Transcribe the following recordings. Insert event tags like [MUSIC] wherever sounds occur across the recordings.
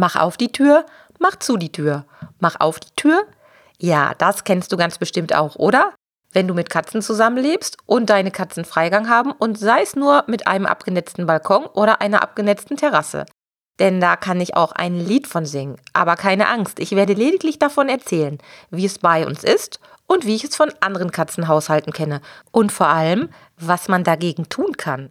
Mach auf die Tür, mach zu die Tür. Mach auf die Tür. Ja, das kennst du ganz bestimmt auch, oder? Wenn du mit Katzen zusammenlebst und deine Katzen Freigang haben und sei es nur mit einem abgenetzten Balkon oder einer abgenetzten Terrasse. Denn da kann ich auch ein Lied von singen. Aber keine Angst, ich werde lediglich davon erzählen, wie es bei uns ist und wie ich es von anderen Katzenhaushalten kenne. Und vor allem, was man dagegen tun kann.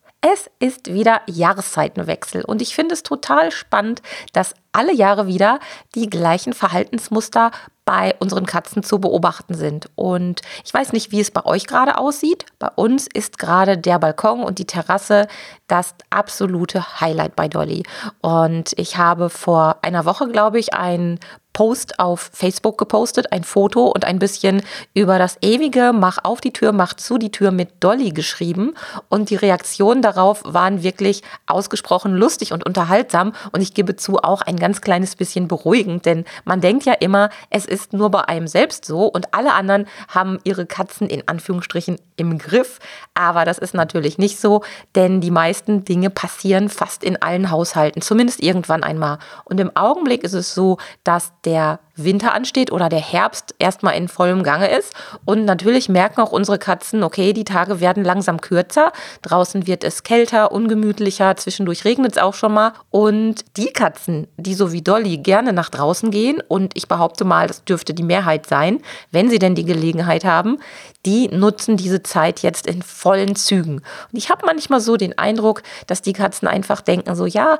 Es ist wieder Jahreszeitenwechsel und ich finde es total spannend, dass alle Jahre wieder die gleichen Verhaltensmuster bei unseren Katzen zu beobachten sind. Und ich weiß nicht, wie es bei euch gerade aussieht. Bei uns ist gerade der Balkon und die Terrasse das absolute Highlight bei Dolly. Und ich habe vor einer Woche, glaube ich, ein Post auf Facebook gepostet, ein Foto und ein bisschen über das ewige Mach auf die Tür, mach zu die Tür mit Dolly geschrieben. Und die Reaktionen darauf waren wirklich ausgesprochen lustig und unterhaltsam. Und ich gebe zu, auch ein ganz kleines bisschen beruhigend, denn man denkt ja immer, es ist nur bei einem selbst so und alle anderen haben ihre Katzen in Anführungsstrichen im Griff. Aber das ist natürlich nicht so, denn die meisten Dinge passieren fast in allen Haushalten, zumindest irgendwann einmal. Und im Augenblick ist es so, dass der Winter ansteht oder der Herbst erstmal in vollem Gange ist. Und natürlich merken auch unsere Katzen, okay, die Tage werden langsam kürzer. Draußen wird es kälter, ungemütlicher, zwischendurch regnet es auch schon mal. Und die Katzen, die so wie Dolly gerne nach draußen gehen, und ich behaupte mal, das dürfte die Mehrheit sein, wenn sie denn die Gelegenheit haben, die nutzen diese Zeit jetzt in vollen Zügen. Und ich habe manchmal so den Eindruck, dass die Katzen einfach denken, so ja,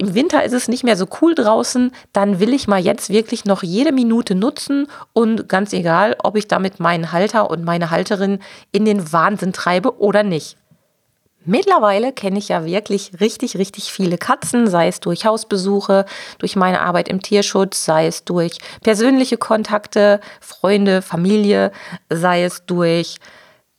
im Winter ist es nicht mehr so cool draußen, dann will ich mal jetzt wirklich noch jede Minute nutzen und ganz egal, ob ich damit meinen Halter und meine Halterin in den Wahnsinn treibe oder nicht. Mittlerweile kenne ich ja wirklich richtig, richtig viele Katzen, sei es durch Hausbesuche, durch meine Arbeit im Tierschutz, sei es durch persönliche Kontakte, Freunde, Familie, sei es durch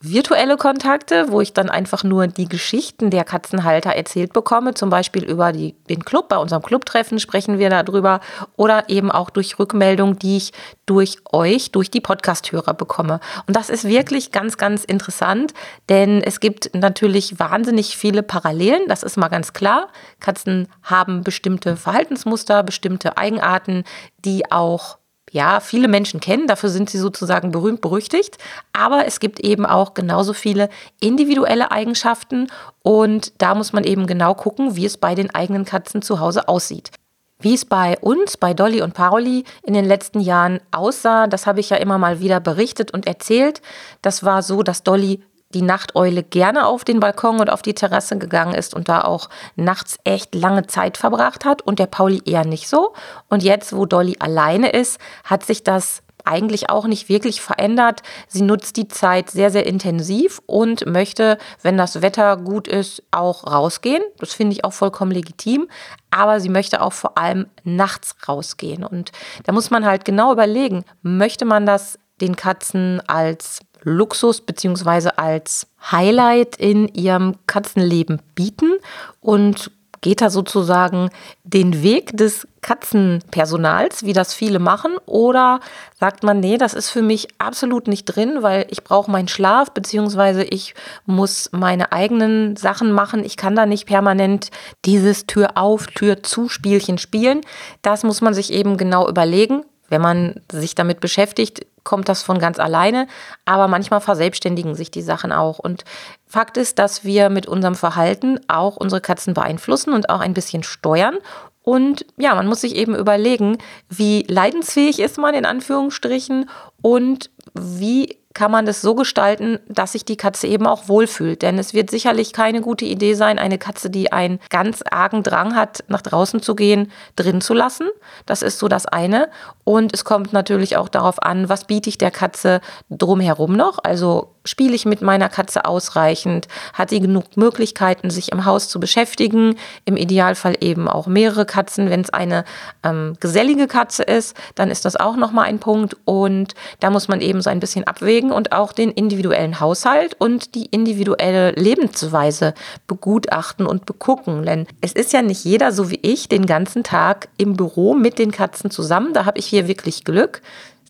virtuelle Kontakte, wo ich dann einfach nur die Geschichten der Katzenhalter erzählt bekomme, zum Beispiel über die, den Club, bei unserem Clubtreffen sprechen wir darüber oder eben auch durch Rückmeldungen, die ich durch euch, durch die Podcasthörer bekomme. Und das ist wirklich ganz, ganz interessant, denn es gibt natürlich wahnsinnig viele Parallelen, das ist mal ganz klar. Katzen haben bestimmte Verhaltensmuster, bestimmte Eigenarten, die auch ja, viele Menschen kennen, dafür sind sie sozusagen berühmt berüchtigt, aber es gibt eben auch genauso viele individuelle Eigenschaften und da muss man eben genau gucken, wie es bei den eigenen Katzen zu Hause aussieht. Wie es bei uns, bei Dolly und Paroli in den letzten Jahren aussah, das habe ich ja immer mal wieder berichtet und erzählt. Das war so, dass Dolly die Nachteule gerne auf den Balkon und auf die Terrasse gegangen ist und da auch nachts echt lange Zeit verbracht hat und der Pauli eher nicht so. Und jetzt, wo Dolly alleine ist, hat sich das eigentlich auch nicht wirklich verändert. Sie nutzt die Zeit sehr, sehr intensiv und möchte, wenn das Wetter gut ist, auch rausgehen. Das finde ich auch vollkommen legitim. Aber sie möchte auch vor allem nachts rausgehen. Und da muss man halt genau überlegen, möchte man das den Katzen als Luxus beziehungsweise als Highlight in ihrem Katzenleben bieten und geht da sozusagen den Weg des Katzenpersonals, wie das viele machen, oder sagt man, nee, das ist für mich absolut nicht drin, weil ich brauche meinen Schlaf, beziehungsweise ich muss meine eigenen Sachen machen. Ich kann da nicht permanent dieses Tür auf, Tür zu Spielchen spielen. Das muss man sich eben genau überlegen. Wenn man sich damit beschäftigt, kommt das von ganz alleine, aber manchmal verselbstständigen sich die Sachen auch. Und Fakt ist, dass wir mit unserem Verhalten auch unsere Katzen beeinflussen und auch ein bisschen steuern. Und ja, man muss sich eben überlegen, wie leidensfähig ist man in Anführungsstrichen und wie kann man das so gestalten, dass sich die Katze eben auch wohlfühlt. Denn es wird sicherlich keine gute Idee sein, eine Katze, die einen ganz argen Drang hat, nach draußen zu gehen, drin zu lassen. Das ist so das eine. Und es kommt natürlich auch darauf an, was biete ich der Katze drumherum noch. Also spiele ich mit meiner Katze ausreichend? Hat sie genug Möglichkeiten, sich im Haus zu beschäftigen? Im Idealfall eben auch mehrere Katzen. Wenn es eine ähm, gesellige Katze ist, dann ist das auch nochmal ein Punkt. Und da muss man eben so ein bisschen abwägen und auch den individuellen Haushalt und die individuelle Lebensweise begutachten und begucken. Denn es ist ja nicht jeder, so wie ich, den ganzen Tag im Büro mit den Katzen zusammen. Da habe ich hier wirklich Glück.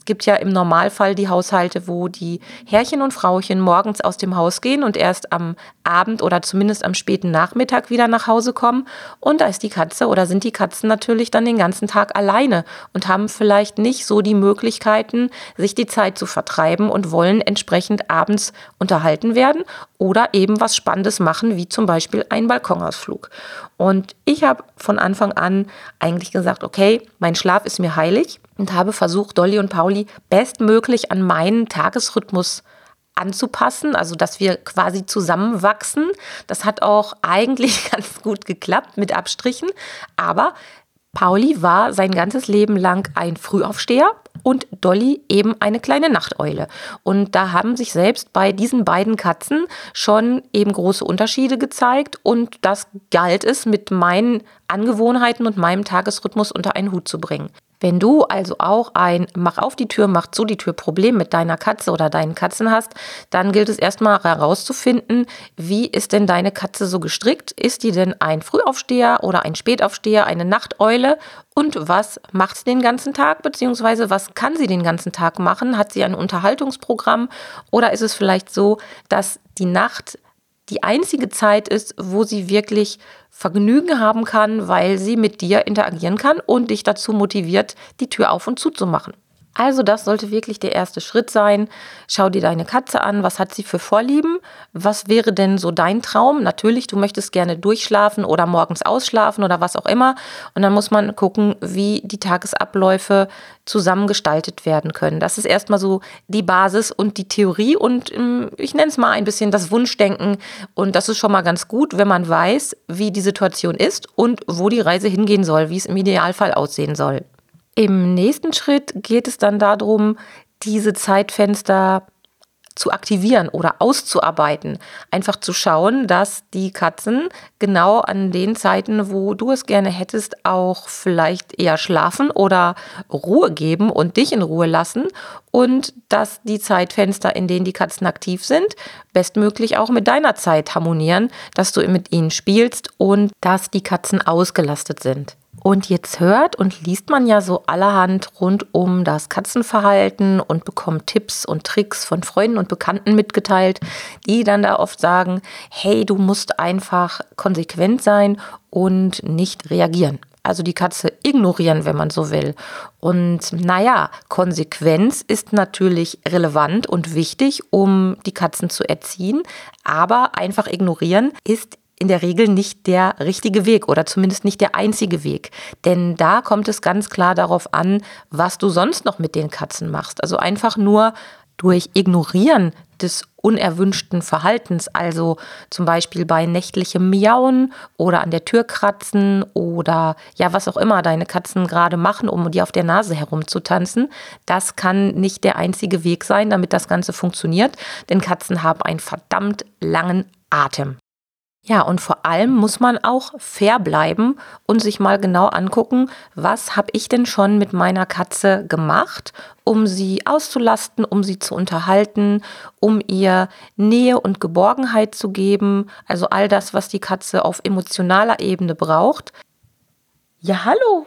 Es gibt ja im Normalfall die Haushalte, wo die Herrchen und Frauchen morgens aus dem Haus gehen und erst am Abend oder zumindest am späten Nachmittag wieder nach Hause kommen. Und da ist die Katze oder sind die Katzen natürlich dann den ganzen Tag alleine und haben vielleicht nicht so die Möglichkeiten, sich die Zeit zu vertreiben und wollen entsprechend abends unterhalten werden oder eben was Spannendes machen, wie zum Beispiel einen Balkonausflug. Und ich habe von Anfang an eigentlich gesagt, okay, mein Schlaf ist mir heilig und habe versucht, Dolly und Pauli bestmöglich an meinen Tagesrhythmus anzupassen, also dass wir quasi zusammenwachsen. Das hat auch [LAUGHS] eigentlich ganz gut geklappt mit Abstrichen, aber Pauli war sein ganzes Leben lang ein Frühaufsteher und Dolly eben eine kleine Nachteule. Und da haben sich selbst bei diesen beiden Katzen schon eben große Unterschiede gezeigt und das galt es mit meinen Angewohnheiten und meinem Tagesrhythmus unter einen Hut zu bringen. Wenn du also auch ein Mach auf die Tür, mach zu die Tür Problem mit deiner Katze oder deinen Katzen hast, dann gilt es erstmal herauszufinden, wie ist denn deine Katze so gestrickt? Ist die denn ein Frühaufsteher oder ein Spätaufsteher, eine Nachteule? Und was macht sie den ganzen Tag, beziehungsweise was kann sie den ganzen Tag machen? Hat sie ein Unterhaltungsprogramm oder ist es vielleicht so, dass die Nacht die einzige Zeit ist, wo sie wirklich Vergnügen haben kann, weil sie mit dir interagieren kann und dich dazu motiviert, die Tür auf und zuzumachen. Also das sollte wirklich der erste Schritt sein. Schau dir deine Katze an, was hat sie für Vorlieben? Was wäre denn so dein Traum? Natürlich, du möchtest gerne durchschlafen oder morgens ausschlafen oder was auch immer. Und dann muss man gucken, wie die Tagesabläufe zusammengestaltet werden können. Das ist erstmal so die Basis und die Theorie und ähm, ich nenne es mal ein bisschen das Wunschdenken. Und das ist schon mal ganz gut, wenn man weiß, wie die Situation ist und wo die Reise hingehen soll, wie es im Idealfall aussehen soll. Im nächsten Schritt geht es dann darum, diese Zeitfenster zu aktivieren oder auszuarbeiten. Einfach zu schauen, dass die Katzen genau an den Zeiten, wo du es gerne hättest, auch vielleicht eher schlafen oder Ruhe geben und dich in Ruhe lassen und dass die Zeitfenster, in denen die Katzen aktiv sind, bestmöglich auch mit deiner Zeit harmonieren, dass du mit ihnen spielst und dass die Katzen ausgelastet sind. Und jetzt hört und liest man ja so allerhand rund um das Katzenverhalten und bekommt Tipps und Tricks von Freunden und Bekannten mitgeteilt, die dann da oft sagen, hey, du musst einfach konsequent sein und nicht reagieren. Also die Katze ignorieren, wenn man so will. Und naja, Konsequenz ist natürlich relevant und wichtig, um die Katzen zu erziehen. Aber einfach ignorieren ist in der Regel nicht der richtige Weg oder zumindest nicht der einzige Weg. Denn da kommt es ganz klar darauf an, was du sonst noch mit den Katzen machst. Also einfach nur durch Ignorieren des unerwünschten Verhaltens, also zum Beispiel bei nächtlichem Miauen oder an der Tür kratzen oder ja, was auch immer deine Katzen gerade machen, um dir auf der Nase herumzutanzen, das kann nicht der einzige Weg sein, damit das Ganze funktioniert, denn Katzen haben einen verdammt langen Atem. Ja, und vor allem muss man auch fair bleiben und sich mal genau angucken, was habe ich denn schon mit meiner Katze gemacht, um sie auszulasten, um sie zu unterhalten, um ihr Nähe und Geborgenheit zu geben, also all das, was die Katze auf emotionaler Ebene braucht. Ja, hallo.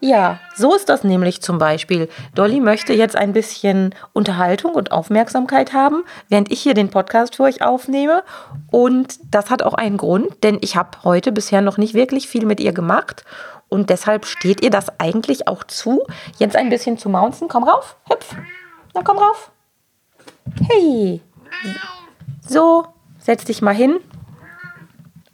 Ja, so ist das nämlich zum Beispiel. Dolly möchte jetzt ein bisschen Unterhaltung und Aufmerksamkeit haben, während ich hier den Podcast für euch aufnehme. Und das hat auch einen Grund, denn ich habe heute bisher noch nicht wirklich viel mit ihr gemacht. Und deshalb steht ihr das eigentlich auch zu, jetzt ein bisschen zu mounzen. Komm rauf, hüpf. Na, komm rauf. Hey. So, setz dich mal hin.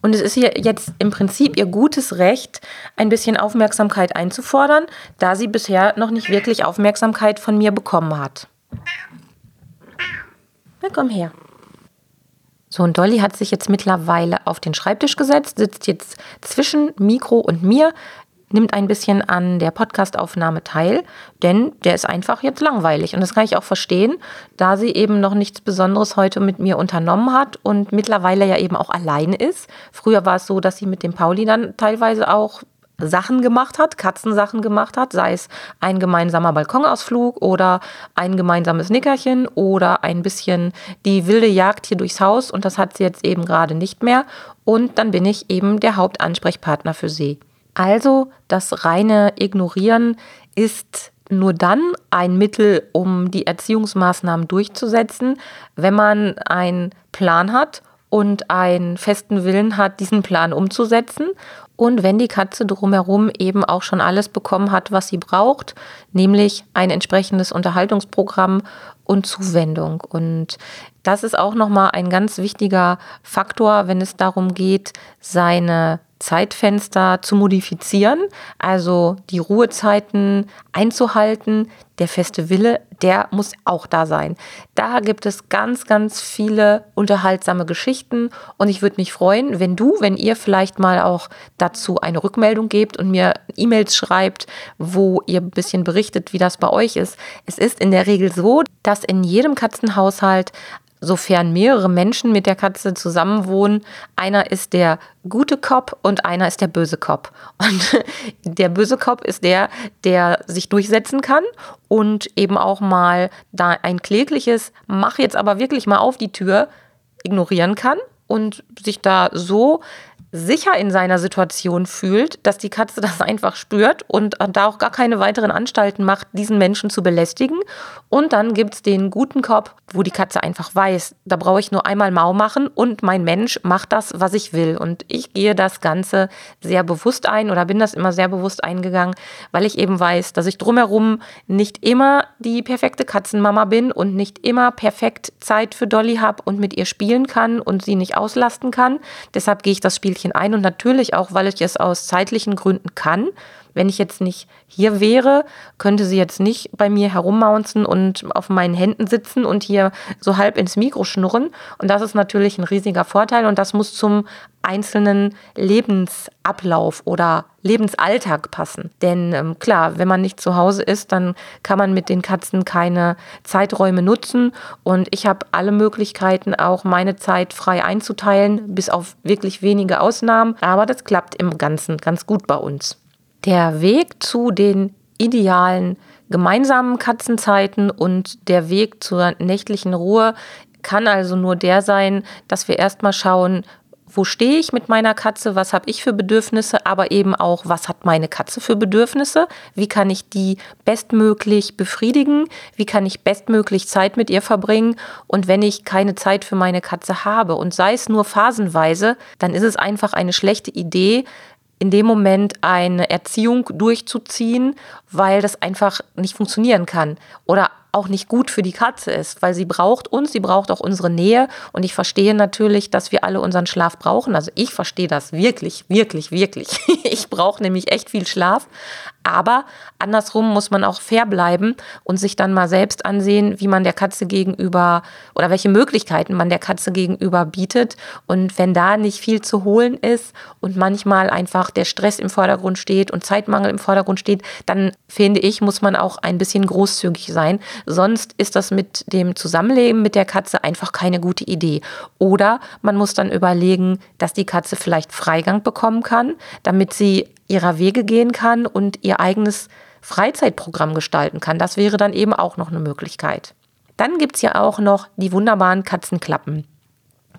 Und es ist hier jetzt im Prinzip ihr gutes Recht, ein bisschen Aufmerksamkeit einzufordern, da sie bisher noch nicht wirklich Aufmerksamkeit von mir bekommen hat. Na komm her. So, und Dolly hat sich jetzt mittlerweile auf den Schreibtisch gesetzt, sitzt jetzt zwischen Mikro und mir, nimmt ein bisschen an der Podcastaufnahme teil, denn der ist einfach jetzt langweilig. Und das kann ich auch verstehen, da sie eben noch nichts Besonderes heute mit mir unternommen hat und mittlerweile ja eben auch allein ist. Früher war es so, dass sie mit dem Pauli dann teilweise auch Sachen gemacht hat, Katzensachen gemacht hat, sei es ein gemeinsamer Balkonausflug oder ein gemeinsames Nickerchen oder ein bisschen die wilde Jagd hier durchs Haus und das hat sie jetzt eben gerade nicht mehr und dann bin ich eben der Hauptansprechpartner für sie. Also das reine Ignorieren ist nur dann ein Mittel, um die Erziehungsmaßnahmen durchzusetzen, wenn man einen Plan hat und einen festen Willen hat, diesen Plan umzusetzen und wenn die Katze drumherum eben auch schon alles bekommen hat, was sie braucht, nämlich ein entsprechendes Unterhaltungsprogramm und Zuwendung. Und das ist auch nochmal ein ganz wichtiger Faktor, wenn es darum geht, seine Zeitfenster zu modifizieren, also die Ruhezeiten einzuhalten. Der feste Wille, der muss auch da sein. Da gibt es ganz, ganz viele unterhaltsame Geschichten und ich würde mich freuen, wenn du, wenn ihr vielleicht mal auch dazu eine Rückmeldung gebt und mir E-Mails schreibt, wo ihr ein bisschen berichtet, wie das bei euch ist. Es ist in der Regel so, dass in jedem Katzenhaushalt sofern mehrere Menschen mit der Katze zusammenwohnen, einer ist der gute Cop und einer ist der böse Cop. Und [LAUGHS] der böse Cop ist der, der sich durchsetzen kann und eben auch mal da ein klägliches, mach jetzt aber wirklich mal auf die Tür, ignorieren kann und sich da so sicher in seiner Situation fühlt, dass die Katze [LAUGHS] das einfach spürt und da auch gar keine weiteren Anstalten macht, diesen Menschen zu belästigen. Und dann gibt es den guten Kopf, wo die Katze einfach weiß, da brauche ich nur einmal Mau machen und mein Mensch macht das, was ich will. Und ich gehe das Ganze sehr bewusst ein oder bin das immer sehr bewusst eingegangen, weil ich eben weiß, dass ich drumherum nicht immer die perfekte Katzenmama bin und nicht immer perfekt Zeit für Dolly habe und mit ihr spielen kann und sie nicht auslasten kann. Deshalb gehe ich das Spielchen Stückchen ein und natürlich auch, weil ich es aus zeitlichen Gründen kann. Wenn ich jetzt nicht hier wäre, könnte sie jetzt nicht bei mir herummaunzen und auf meinen Händen sitzen und hier so halb ins Mikro schnurren. Und das ist natürlich ein riesiger Vorteil und das muss zum einzelnen Lebensablauf oder Lebensalltag passen. Denn ähm, klar, wenn man nicht zu Hause ist, dann kann man mit den Katzen keine Zeiträume nutzen. Und ich habe alle Möglichkeiten, auch meine Zeit frei einzuteilen, bis auf wirklich wenige Ausnahmen. Aber das klappt im Ganzen ganz gut bei uns. Der Weg zu den idealen gemeinsamen Katzenzeiten und der Weg zur nächtlichen Ruhe kann also nur der sein, dass wir erstmal schauen, wo stehe ich mit meiner Katze, was habe ich für Bedürfnisse, aber eben auch, was hat meine Katze für Bedürfnisse, wie kann ich die bestmöglich befriedigen, wie kann ich bestmöglich Zeit mit ihr verbringen? Und wenn ich keine Zeit für meine Katze habe und sei es nur phasenweise, dann ist es einfach eine schlechte Idee, in dem Moment eine Erziehung durchzuziehen, weil das einfach nicht funktionieren kann. Oder auch nicht gut für die Katze ist, weil sie braucht uns, sie braucht auch unsere Nähe und ich verstehe natürlich, dass wir alle unseren Schlaf brauchen. Also ich verstehe das wirklich, wirklich, wirklich. [LAUGHS] Ich brauche nämlich echt viel Schlaf, aber andersrum muss man auch fair bleiben und sich dann mal selbst ansehen, wie man der Katze gegenüber oder welche Möglichkeiten man der Katze gegenüber bietet. Und wenn da nicht viel zu holen ist und manchmal einfach der Stress im Vordergrund steht und Zeitmangel im Vordergrund steht, dann finde ich, muss man auch ein bisschen großzügig sein. Sonst ist das mit dem Zusammenleben mit der Katze einfach keine gute Idee. Oder man muss dann überlegen, dass die Katze vielleicht Freigang bekommen kann, damit sie ihrer Wege gehen kann und ihr eigenes Freizeitprogramm gestalten kann. Das wäre dann eben auch noch eine Möglichkeit. Dann gibt es ja auch noch die wunderbaren Katzenklappen.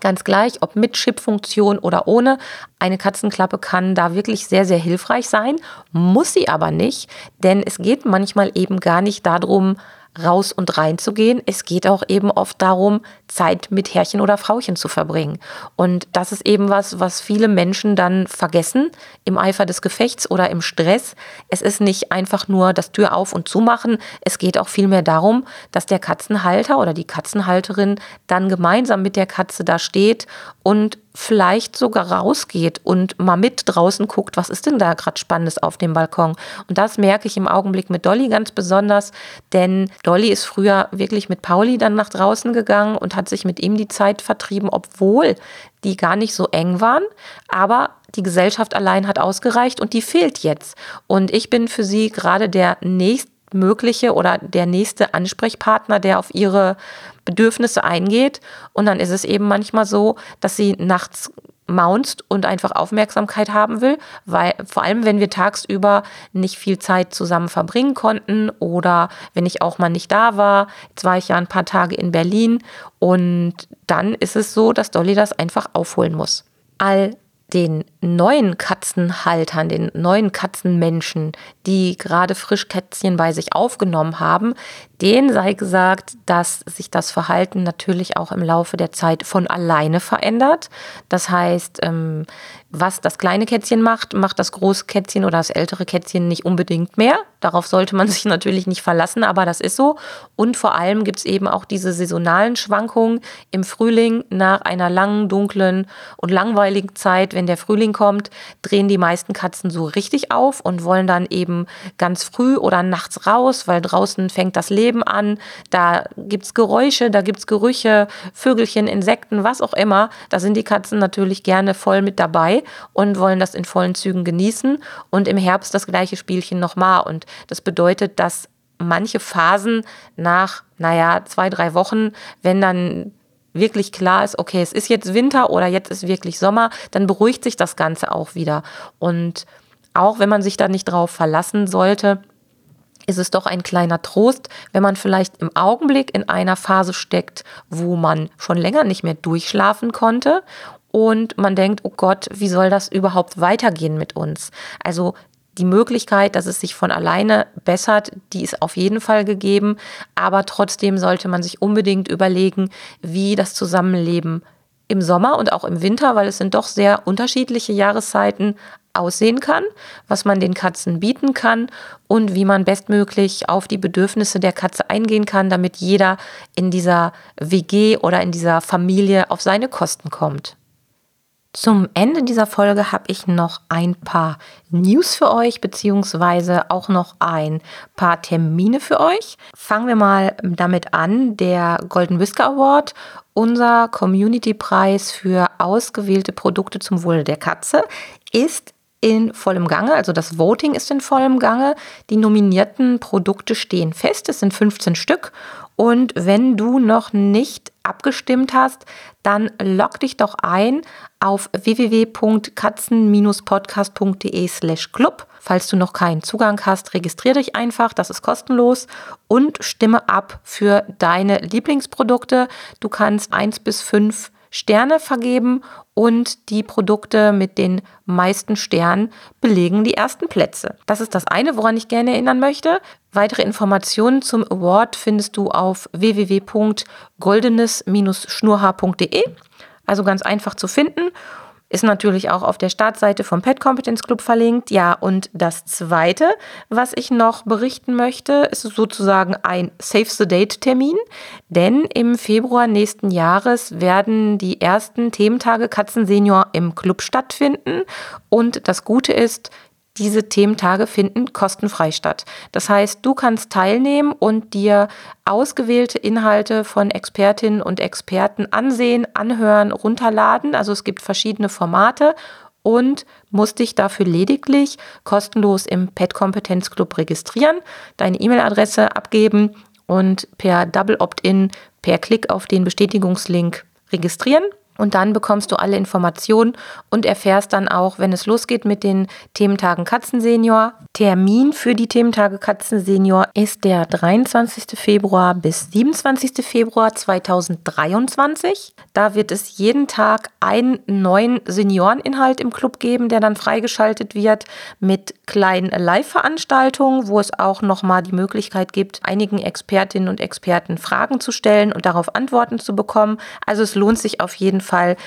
Ganz gleich, ob mit Chipfunktion oder ohne. Eine Katzenklappe kann da wirklich sehr, sehr hilfreich sein, muss sie aber nicht, denn es geht manchmal eben gar nicht darum, raus und rein zu gehen. Es geht auch eben oft darum, Zeit mit Herrchen oder Frauchen zu verbringen. Und das ist eben was, was viele Menschen dann vergessen im Eifer des Gefechts oder im Stress. Es ist nicht einfach nur das Tür auf und zumachen. Es geht auch vielmehr darum, dass der Katzenhalter oder die Katzenhalterin dann gemeinsam mit der Katze da steht und vielleicht sogar rausgeht und mal mit draußen guckt, was ist denn da gerade Spannendes auf dem Balkon. Und das merke ich im Augenblick mit Dolly ganz besonders, denn Dolly ist früher wirklich mit Pauli dann nach draußen gegangen und hat sich mit ihm die Zeit vertrieben, obwohl die gar nicht so eng waren. Aber die Gesellschaft allein hat ausgereicht und die fehlt jetzt. Und ich bin für sie gerade der nächstmögliche oder der nächste Ansprechpartner, der auf ihre Bedürfnisse eingeht. Und dann ist es eben manchmal so, dass sie nachts maunzt und einfach Aufmerksamkeit haben will, weil vor allem wenn wir tagsüber nicht viel Zeit zusammen verbringen konnten oder wenn ich auch mal nicht da war, jetzt war ich ja ein paar Tage in Berlin und dann ist es so, dass Dolly das einfach aufholen muss. All den neuen Katzenhaltern, den neuen Katzenmenschen, die gerade frisch Kätzchen bei sich aufgenommen haben, denen sei gesagt, dass sich das Verhalten natürlich auch im Laufe der Zeit von alleine verändert. Das heißt, ähm, was das kleine Kätzchen macht, macht das große Kätzchen oder das ältere Kätzchen nicht unbedingt mehr. Darauf sollte man [LAUGHS] sich natürlich nicht verlassen, aber das ist so. Und vor allem gibt es eben auch diese saisonalen Schwankungen im Frühling nach einer langen, dunklen und langweiligen Zeit. Wenn der Frühling kommt, drehen die meisten Katzen so richtig auf und wollen dann eben ganz früh oder nachts raus, weil draußen fängt das Leben an. Da gibt es Geräusche, da gibt es Gerüche, Vögelchen, Insekten, was auch immer. Da sind die Katzen natürlich gerne voll mit dabei und wollen das in vollen Zügen genießen. Und im Herbst das gleiche Spielchen nochmal. Und das bedeutet, dass manche Phasen nach, naja, zwei, drei Wochen, wenn dann wirklich klar ist, okay, es ist jetzt Winter oder jetzt ist wirklich Sommer, dann beruhigt sich das Ganze auch wieder. Und auch wenn man sich da nicht drauf verlassen sollte, ist es doch ein kleiner Trost, wenn man vielleicht im Augenblick in einer Phase steckt, wo man schon länger nicht mehr durchschlafen konnte und man denkt, oh Gott, wie soll das überhaupt weitergehen mit uns? Also die Möglichkeit, dass es sich von alleine bessert, die ist auf jeden Fall gegeben, aber trotzdem sollte man sich unbedingt überlegen, wie das Zusammenleben im Sommer und auch im Winter, weil es sind doch sehr unterschiedliche Jahreszeiten, aussehen kann, was man den Katzen bieten kann und wie man bestmöglich auf die Bedürfnisse der Katze eingehen kann, damit jeder in dieser WG oder in dieser Familie auf seine Kosten kommt. Zum Ende dieser Folge habe ich noch ein paar News für euch, beziehungsweise auch noch ein paar Termine für euch. Fangen wir mal damit an. Der Golden Whisker Award, unser Community-Preis für ausgewählte Produkte zum Wohle der Katze, ist in vollem Gange, also das Voting ist in vollem Gange. Die nominierten Produkte stehen fest, es sind 15 Stück. Und wenn du noch nicht abgestimmt hast, dann log dich doch ein auf www.katzen-podcast.de slash club. Falls du noch keinen Zugang hast, registriere dich einfach, das ist kostenlos und stimme ab für deine Lieblingsprodukte. Du kannst eins bis fünf Sterne vergeben und die Produkte mit den meisten Sternen belegen die ersten Plätze. Das ist das eine, woran ich gerne erinnern möchte. Weitere Informationen zum Award findest du auf www.goldenes-schnurhaar.de. Also ganz einfach zu finden. Ist natürlich auch auf der Startseite vom Pet Competence Club verlinkt. Ja, und das zweite, was ich noch berichten möchte, ist sozusagen ein Save the Date Termin. Denn im Februar nächsten Jahres werden die ersten Thementage Katzen Senior im Club stattfinden. Und das Gute ist, diese Thementage finden kostenfrei statt. Das heißt, du kannst teilnehmen und dir ausgewählte Inhalte von Expertinnen und Experten ansehen, anhören, runterladen. Also es gibt verschiedene Formate und musst dich dafür lediglich kostenlos im Pet Kompetenz Club registrieren, deine E-Mail-Adresse abgeben und per Double Opt-in per Klick auf den Bestätigungslink registrieren. Und dann bekommst du alle Informationen und erfährst dann auch, wenn es losgeht mit den Thementagen Katzensenior. Termin für die Thementage Katzensenior ist der 23. Februar bis 27. Februar 2023. Da wird es jeden Tag einen neuen Senioreninhalt im Club geben, der dann freigeschaltet wird mit kleinen Live-Veranstaltungen, wo es auch nochmal die Möglichkeit gibt, einigen Expertinnen und Experten Fragen zu stellen und darauf Antworten zu bekommen. Also es lohnt sich auf jeden Fall,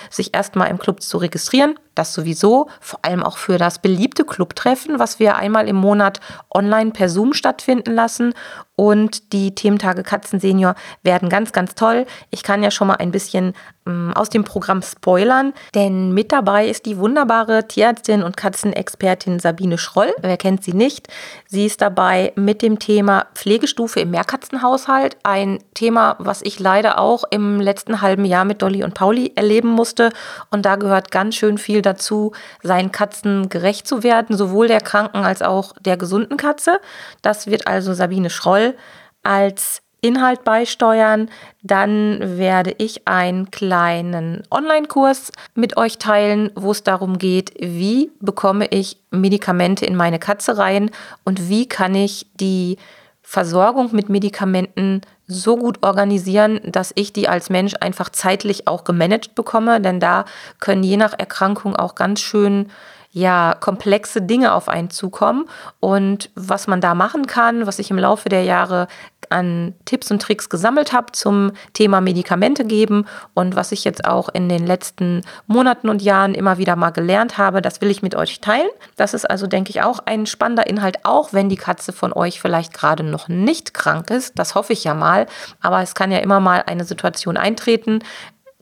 sich erstmal im Club zu registrieren. Das sowieso, vor allem auch für das beliebte Clubtreffen, was wir einmal im Monat online per Zoom stattfinden lassen. Und die Thementage Katzen Senior werden ganz, ganz toll. Ich kann ja schon mal ein bisschen ähm, aus dem Programm spoilern, denn mit dabei ist die wunderbare Tierärztin und Katzenexpertin Sabine Schroll. Wer kennt sie nicht? Sie ist dabei mit dem Thema Pflegestufe im Mehrkatzenhaushalt. Ein Thema, was ich leider auch im letzten halben Jahr mit Dolly und Pauli erleben musste. Und da gehört ganz schön viel dazu, seinen Katzen gerecht zu werden, sowohl der kranken als auch der gesunden Katze. Das wird also Sabine Schroll als Inhalt beisteuern. Dann werde ich einen kleinen Online-Kurs mit euch teilen, wo es darum geht, wie bekomme ich Medikamente in meine Katze rein und wie kann ich die Versorgung mit Medikamenten so gut organisieren, dass ich die als Mensch einfach zeitlich auch gemanagt bekomme, denn da können je nach Erkrankung auch ganz schön ja komplexe Dinge auf einen zukommen und was man da machen kann, was ich im Laufe der Jahre an Tipps und Tricks gesammelt habe zum Thema Medikamente geben und was ich jetzt auch in den letzten Monaten und Jahren immer wieder mal gelernt habe, das will ich mit euch teilen. Das ist also, denke ich, auch ein spannender Inhalt, auch wenn die Katze von euch vielleicht gerade noch nicht krank ist. Das hoffe ich ja mal. Aber es kann ja immer mal eine Situation eintreten,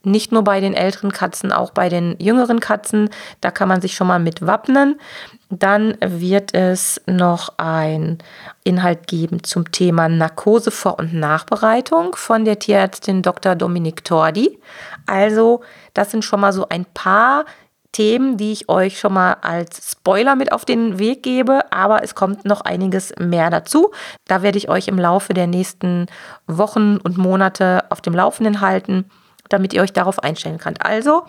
nicht nur bei den älteren Katzen, auch bei den jüngeren Katzen. Da kann man sich schon mal mit wappnen. Dann wird es noch ein Inhalt geben zum Thema Narkose vor und Nachbereitung von der Tierärztin Dr. Dominik Tordi. Also, das sind schon mal so ein paar Themen, die ich euch schon mal als Spoiler mit auf den Weg gebe, aber es kommt noch einiges mehr dazu. Da werde ich euch im Laufe der nächsten Wochen und Monate auf dem Laufenden halten damit ihr euch darauf einstellen könnt. Also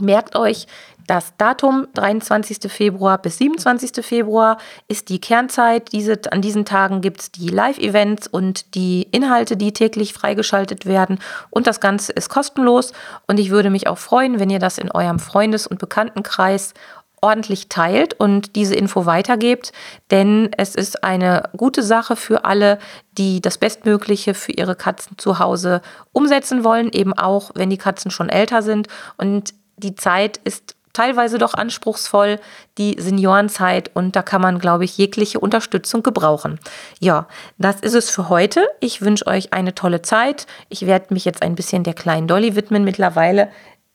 merkt euch, das Datum 23. Februar bis 27. Februar ist die Kernzeit. Diese, an diesen Tagen gibt es die Live-Events und die Inhalte, die täglich freigeschaltet werden. Und das Ganze ist kostenlos. Und ich würde mich auch freuen, wenn ihr das in eurem Freundes- und Bekanntenkreis ordentlich teilt und diese Info weitergebt, denn es ist eine gute Sache für alle, die das Bestmögliche für ihre Katzen zu Hause umsetzen wollen, eben auch wenn die Katzen schon älter sind und die Zeit ist teilweise doch anspruchsvoll, die Seniorenzeit und da kann man, glaube ich, jegliche Unterstützung gebrauchen. Ja, das ist es für heute. Ich wünsche euch eine tolle Zeit. Ich werde mich jetzt ein bisschen der kleinen Dolly widmen. Mittlerweile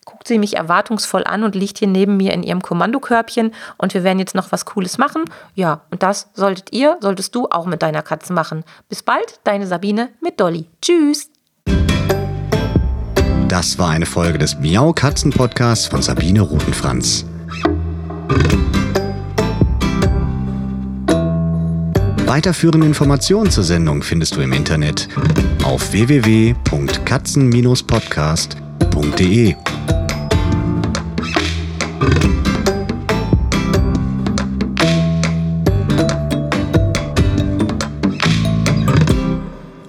guckt sie mich erwartungsvoll an und liegt hier neben mir in ihrem Kommandokörbchen und wir werden jetzt noch was Cooles machen. Ja, und das solltet ihr, solltest du auch mit deiner Katze machen. Bis bald, deine Sabine mit Dolly. Tschüss. Das war eine Folge des Miau Katzen Podcasts von Sabine Rutenfranz. Weiterführende Informationen zur Sendung findest du im Internet auf www.katzen-podcast.de.